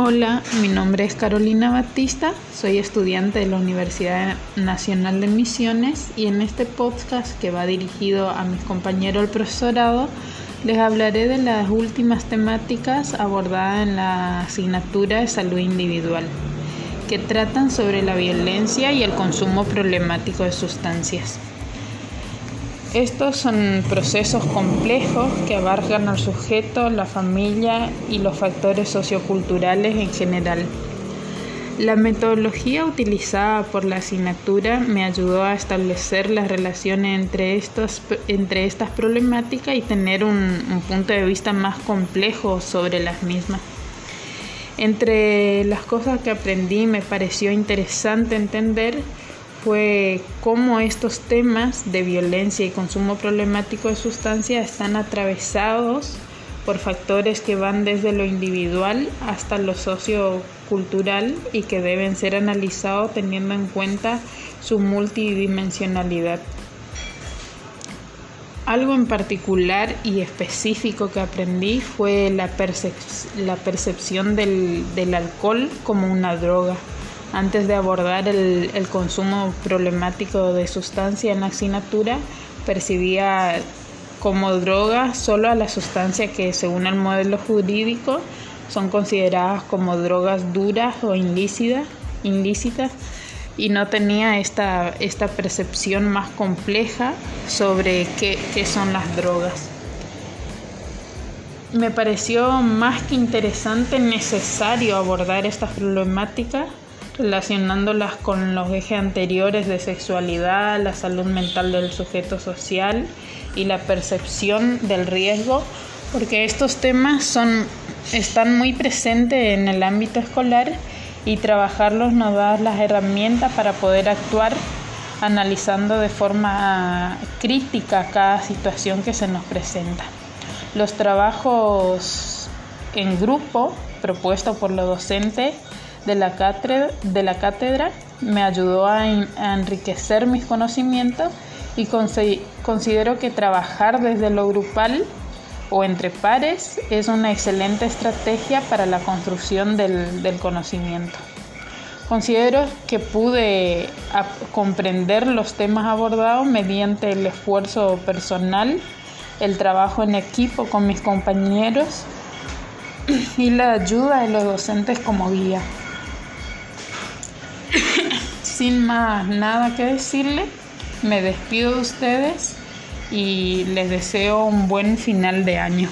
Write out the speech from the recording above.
Hola, mi nombre es Carolina Batista, soy estudiante de la Universidad Nacional de Misiones y en este podcast que va dirigido a mis compañeros del profesorado les hablaré de las últimas temáticas abordadas en la asignatura de salud individual, que tratan sobre la violencia y el consumo problemático de sustancias. Estos son procesos complejos que abarcan al sujeto, la familia y los factores socioculturales en general. La metodología utilizada por la asignatura me ayudó a establecer las relaciones entre, estos, entre estas problemáticas y tener un, un punto de vista más complejo sobre las mismas. Entre las cosas que aprendí me pareció interesante entender fue cómo estos temas de violencia y consumo problemático de sustancias están atravesados por factores que van desde lo individual hasta lo sociocultural y que deben ser analizados teniendo en cuenta su multidimensionalidad. Algo en particular y específico que aprendí fue la, percepción del, alcohol como una droga antes de abordar el, consumo problemático de sustancia en la asignatura, percibía como droga solo a las sustancias que según el modelo jurídico son consideradas como drogas duras o ilícitas, ilícitas y no tenía esta, esta percepción más compleja sobre qué, qué son las drogas. Me pareció más que interesante, necesario abordar estas problemáticas relacionándolas con los ejes anteriores de sexualidad, la salud mental del sujeto social y la percepción del riesgo, porque estos temas son, están muy presentes en el ámbito escolar y trabajarlos nos da las herramientas para poder actuar analizando de forma crítica cada situación que se nos presenta. Los trabajos en grupo propuestos por los docentes de la cátedra, me ayudó a, enriquecer mis conocimientos y considero que trabajar desde lo grupal o entre pares es una excelente estrategia para la construcción del conocimiento. Considero que pude comprender los temas abordados mediante el esfuerzo personal, el trabajo en equipo con mis compañeros y la ayuda de los docentes como guía. Sin más nada que decirle, me despido de ustedes y les deseo un buen final de año.